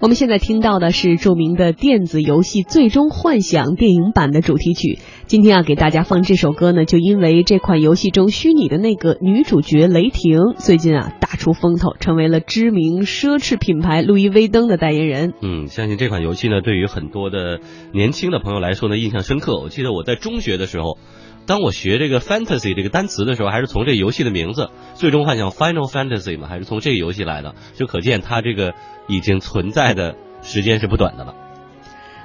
我们现在听到的是著名的电子游戏《最终幻想》电影版的主题曲。今天啊，给大家放这首歌呢，就因为这款游戏中虚拟的那个女主角雷霆，最近啊大出风头，成为了知名奢侈品牌路易威登的代言人。嗯，相信这款游戏呢，对于很多的年轻的朋友来说呢，印象深刻。我记得我在中学的时候，当我学这个 fantasy 这个单词的时候，还是从这游戏的名字《最终幻想》Final Fantasy 嘛，还是从这个游戏来的，就可见它这个已经存在的时间是不短的了。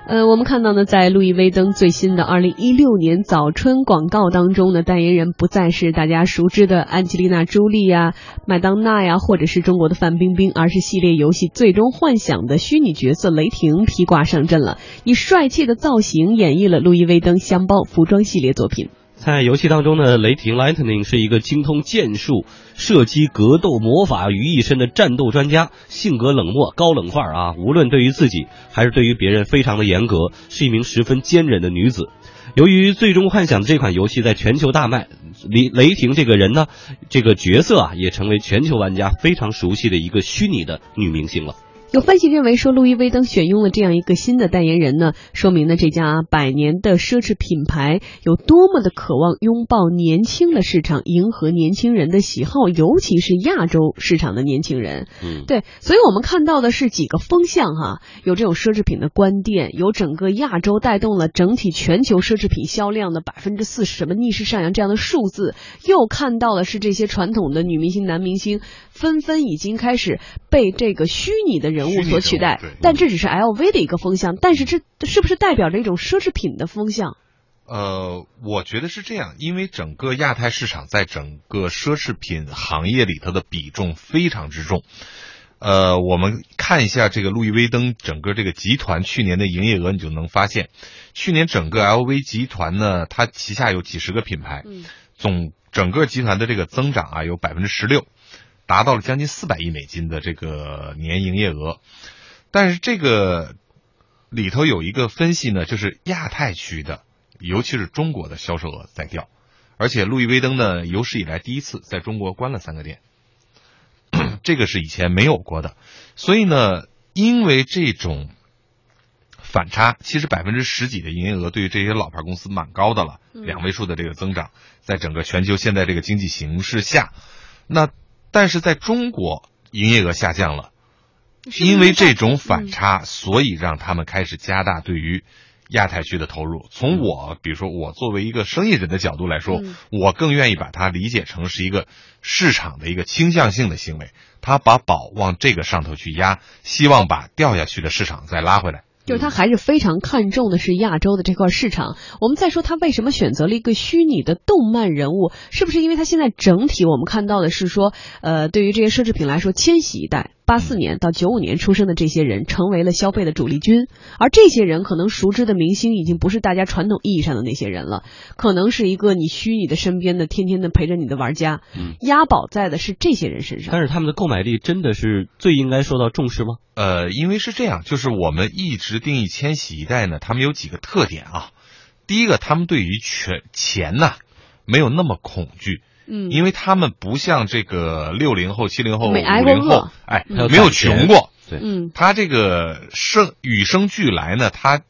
呃，我们看到呢，在路易威登最新的二零一六年早春广告当中呢，代言人不再是大家熟知的安吉丽娜·朱莉呀、麦当娜呀，或者是中国的范冰冰，而是系列游戏《最终幻想》的虚拟角色雷霆披挂上阵了，以帅气的造型演绎了路易威登箱包服装系列作品。在游戏当中呢，雷霆 Lightning 是一个精通剑术、射击、格斗、魔法于一身的战斗专家，性格冷漠、高冷范儿啊。无论对于自己还是对于别人，非常的严格，是一名十分坚韧的女子。由于《最终幻想》这款游戏在全球大卖，雷雷霆这个人呢，这个角色啊，也成为全球玩家非常熟悉的一个虚拟的女明星了。有分析认为说，路易威登选用了这样一个新的代言人呢，说明呢这家百年的奢侈品牌有多么的渴望拥抱年轻的市场，迎合年轻人的喜好，尤其是亚洲市场的年轻人。嗯，对，所以我们看到的是几个风向哈，有这种奢侈品的关店，有整个亚洲带动了整体全球奢侈品销量的百分之四十什么逆势上扬这样的数字，又看到了是这些传统的女明星、男明星纷纷已经开始被这个虚拟的人。人物所取代，但这只是 LV 的一个风向，但是这是不是代表着一种奢侈品的风向？呃，我觉得是这样，因为整个亚太市场在整个奢侈品行业里头的比重非常之重。呃，我们看一下这个路易威登整个这个集团去年的营业额，你就能发现，去年整个 LV 集团呢，它旗下有几十个品牌，总整个集团的这个增长啊，有百分之十六。达到了将近四百亿美金的这个年营业额，但是这个里头有一个分析呢，就是亚太区的，尤其是中国的销售额在掉，而且路易威登呢有史以来第一次在中国关了三个店，这个是以前没有过的，所以呢，因为这种反差，其实百分之十几的营业额对于这些老牌公司蛮高的了，两位数的这个增长，在整个全球现在这个经济形势下，那。但是在中国，营业额下降了，因为这种反差，所以让他们开始加大对于亚太区的投入。从我，比如说我作为一个生意人的角度来说，我更愿意把它理解成是一个市场的一个倾向性的行为，他把宝往这个上头去压，希望把掉下去的市场再拉回来。就是他还是非常看重的是亚洲的这块市场。我们再说他为什么选择了一个虚拟的动漫人物，是不是因为他现在整体我们看到的是说，呃，对于这些奢侈品来说，千禧一代。八四年到九五年出生的这些人成为了消费的主力军，而这些人可能熟知的明星已经不是大家传统意义上的那些人了，可能是一个你虚拟的身边的天天的陪着你的玩家。嗯，押宝在的是这些人身上。但是他们的购买力真的是最应该受到重视吗？呃，因为是这样，就是我们一直定义千禧一代呢，他们有几个特点啊。第一个，他们对于钱钱呐没有那么恐惧。嗯，因为他们不像这个六零后、七零后、五零后，哎，没有穷过。对，嗯，他这个生与生俱来呢，他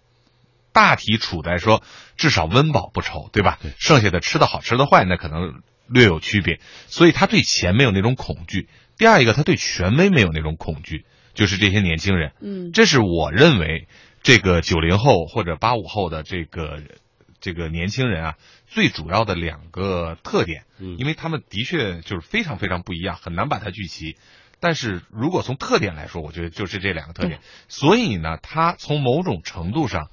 大体处在说至少温饱不愁，对吧？对，剩下的吃的好吃的坏，那可能略有区别。所以他对钱没有那种恐惧。第二一个，他对权威没有那种恐惧，就是这些年轻人。嗯，这是我认为这个九零后或者八五后的这个。这个年轻人啊，最主要的两个特点，嗯，因为他们的确就是非常非常不一样，很难把它聚齐。但是如果从特点来说，我觉得就是这两个特点。所以呢，他从某种程度上，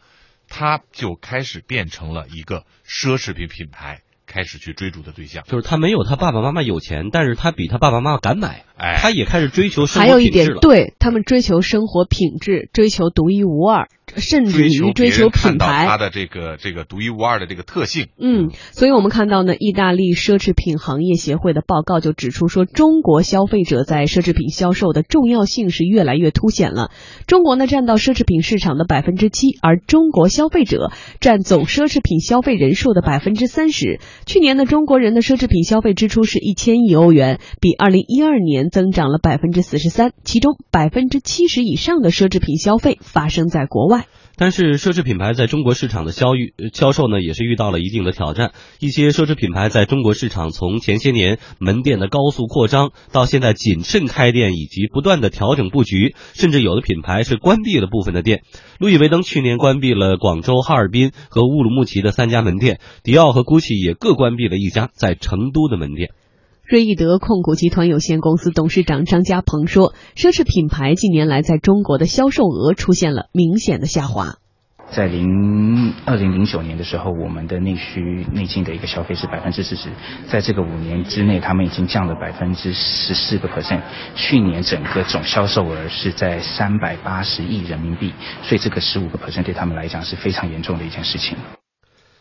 他就开始变成了一个奢侈品品牌开始去追逐的对象。就是他没有他爸爸妈妈有钱，但是他比他爸爸妈妈敢买，哎，他也开始追求生活品质了。还有一点，对他们追求生活品质，追求独一无二。甚至于追求品牌，它的这个这个独一无二的这个特性。嗯，所以我们看到呢，意大利奢侈品行业协会的报告就指出说，中国消费者在奢侈品销售的重要性是越来越凸显了。中国呢占到奢侈品市场的百分之七，而中国消费者占总奢侈品消费人数的百分之三十。去年呢，中国人的奢侈品消费支出是一千亿欧元，比二零一二年增长了百分之四十三，其中百分之七十以上的奢侈品消费发生在国外。但是奢侈品牌在中国市场的销遇销售呢，也是遇到了一定的挑战。一些奢侈品牌在中国市场从前些年门店的高速扩张，到现在谨慎开店，以及不断的调整布局，甚至有的品牌是关闭了部分的店。路易威登去年关闭了广州、哈尔滨和乌鲁木齐的三家门店，迪奥和 GUCCI 也各关闭了一家在成都的门店。瑞意德控股集团有限公司董事长张家鹏说：“奢侈品牌近年来在中国的销售额出现了明显的下滑。在零二零零九年的时候，我们的内需内进的一个消费是百分之四十，在这个五年之内，他们已经降了百分之十四个 percent。去年整个总销售额是在三百八十亿人民币，所以这个十五个 percent 对他们来讲是非常严重的一件事情。”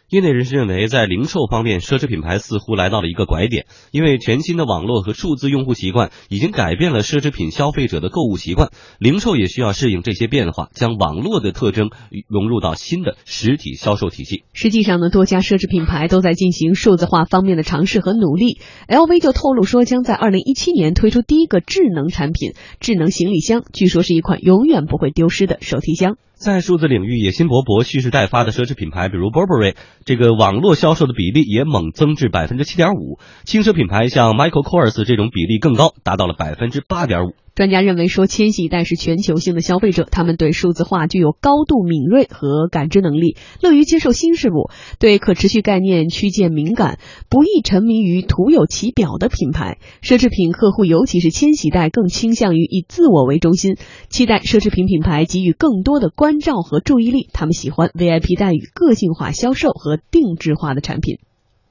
业内人士认为，在零售方面，奢侈品牌似乎来到了一个拐点，因为全新的网络和数字用户习惯已经改变了奢侈品消费者的购物习惯，零售也需要适应这些变化，将网络的特征融入到新的实体销售体系。实际上呢，多家奢侈品牌都在进行数字化方面的尝试和努力。LV 就透露说，将在二零一七年推出第一个智能产品——智能行李箱，据说是一款永远不会丢失的手提箱。在数字领域野心勃勃、蓄势待发的奢侈品牌，比如 Burberry，这个网络销售的比例也猛增至百分之七点五。轻奢品牌像 Michael Kors 这种比例更高，达到了百分之八点五。专家认为说，千禧一代是全球性的消费者，他们对数字化具有高度敏锐和感知能力，乐于接受新事物，对可持续概念趋见敏感，不易沉迷于徒有其表的品牌。奢侈品客户，尤其是千禧代，更倾向于以自我为中心，期待奢侈品品牌给予更多的关照和注意力。他们喜欢 VIP 待遇、个性化销售和定制化的产品。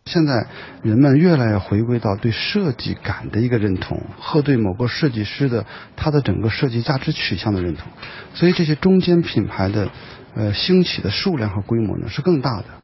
现在人们越来越回归到对设计感的一个认同，和对某个设计师的他的整个设计价值取向的认同，所以这些中间品牌的呃兴起的数量和规模呢是更大的。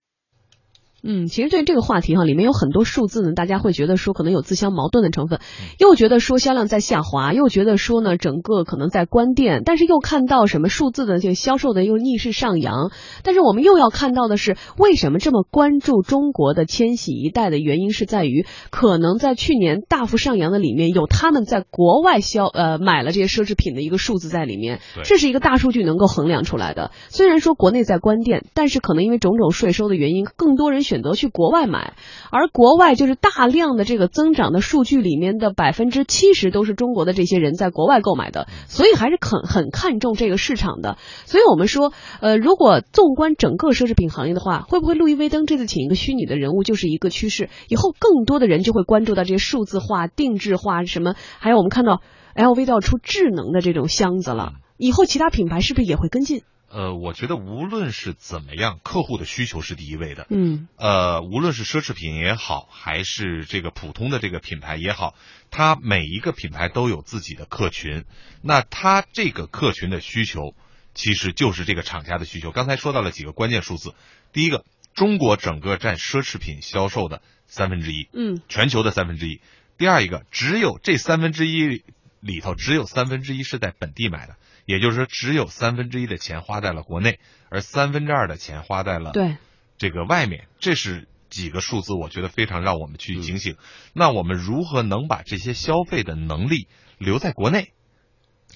嗯，其实对这个话题哈，里面有很多数字呢，大家会觉得说可能有自相矛盾的成分，又觉得说销量在下滑，又觉得说呢整个可能在关店，但是又看到什么数字的这个销售的又逆势上扬，但是我们又要看到的是，为什么这么关注中国的千禧一代的原因是在于，可能在去年大幅上扬的里面有他们在国外销呃买了这些奢侈品的一个数字在里面，这是一个大数据能够衡量出来的。虽然说国内在关店，但是可能因为种种税收的原因，更多人选。选择去国外买，而国外就是大量的这个增长的数据里面的百分之七十都是中国的这些人在国外购买的，所以还是很很看重这个市场的。所以我们说，呃，如果纵观整个奢侈品行业的话，会不会路易威登这次请一个虚拟的人物就是一个趋势？以后更多的人就会关注到这些数字化、定制化什么，还有我们看到 LV 都要出智能的这种箱子了，以后其他品牌是不是也会跟进？呃，我觉得无论是怎么样，客户的需求是第一位的。嗯。呃，无论是奢侈品也好，还是这个普通的这个品牌也好，它每一个品牌都有自己的客群。那它这个客群的需求，其实就是这个厂家的需求。刚才说到了几个关键数字，第一个，中国整个占奢侈品销售的三分之一，嗯，全球的三分之一。第二一个，只有这三分之一里头，只有三分之一是在本地买的。也就是说，只有三分之一的钱花在了国内，而三分之二的钱花在了对这个外面。这是几个数字，我觉得非常让我们去警醒。那我们如何能把这些消费的能力留在国内？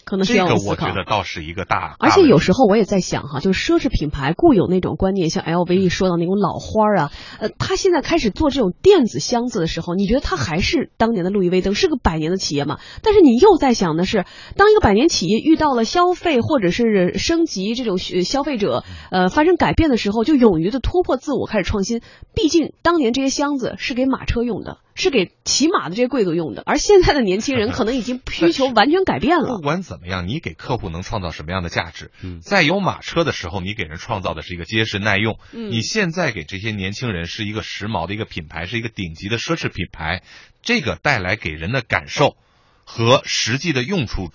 可能这个我觉得倒是一个大，而且有时候我也在想哈，就是奢侈品牌固有那种观念，像 LV 说到那种老花啊，呃，他现在开始做这种电子箱子的时候，你觉得他还是当年的路易威登是个百年的企业嘛？但是你又在想的是，当一个百年企业遇到了消费或者是升级这种消费者呃发生改变的时候，就勇于的突破自我，开始创新。毕竟当年这些箱子是给马车用的。是给骑马的这些贵族用的，而现在的年轻人 可能已经需求完全改变了。不管怎么样，你给客户能创造什么样的价值？在有马车的时候，你给人创造的是一个结实耐用。你现在给这些年轻人是一个时髦的一个品牌，是一个顶级的奢侈品牌，这个带来给人的感受和实际的用处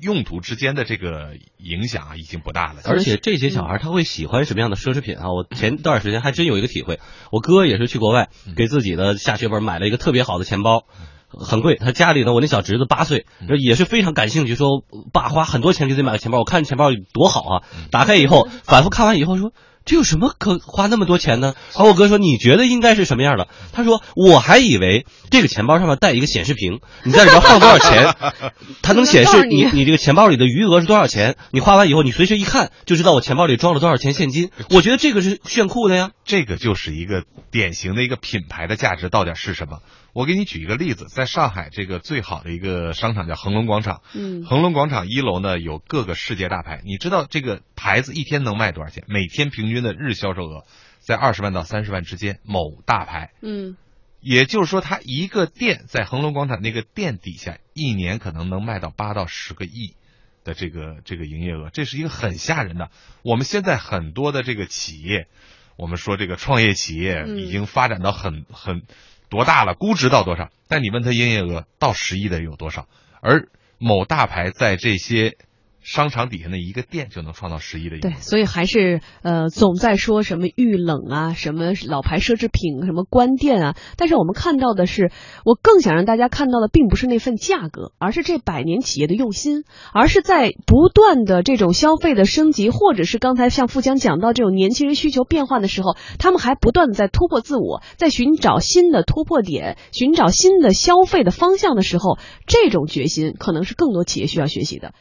用途之间的这个影响啊，已经不大了。而且这些小孩他会喜欢什么样的奢侈品啊？我前段时间还真有一个体会，我哥也是去国外给自己的下血本买了一个特别好的钱包。很贵，他家里呢，我那小侄子八岁，也是非常感兴趣，说爸花很多钱给自己买个钱包，我看钱包多好啊！打开以后，反复看完以后说。这有什么可花那么多钱呢？好我哥说：“你觉得应该是什么样的？”他说：“我还以为这个钱包上面带一个显示屏，你在里边放多少钱，它能显示你你这个钱包里的余额是多少钱。你花完以后，你随时一看就知道我钱包里装了多少钱现金。我觉得这个是炫酷的呀，这个就是一个典型的一个品牌的价值到底是什么。我给你举一个例子，在上海这个最好的一个商场叫恒隆广场，嗯，恒隆广场一楼呢有各个世界大牌，你知道这个牌子一天能卖多少钱？每天平均的日销售额在二十万到三十万之间。某大牌，嗯，也就是说，它一个店在恒隆广场那个店底下，一年可能能卖到八到十个亿的这个这个营业额，这是一个很吓人的。我们现在很多的这个企业，我们说这个创业企业已经发展到很很。多大了？估值到多少？但你问他营业额到十亿的有多少？而某大牌在这些。商场底下的一个店就能创造十亿的对，所以还是呃总在说什么遇冷啊，什么老牌奢侈品，什么关店啊。但是我们看到的是，我更想让大家看到的，并不是那份价格，而是这百年企业的用心，而是在不断的这种消费的升级，或者是刚才像富江讲到这种年轻人需求变化的时候，他们还不断的在突破自我，在寻找新的突破点，寻找新的消费的方向的时候，这种决心可能是更多企业需要学习的。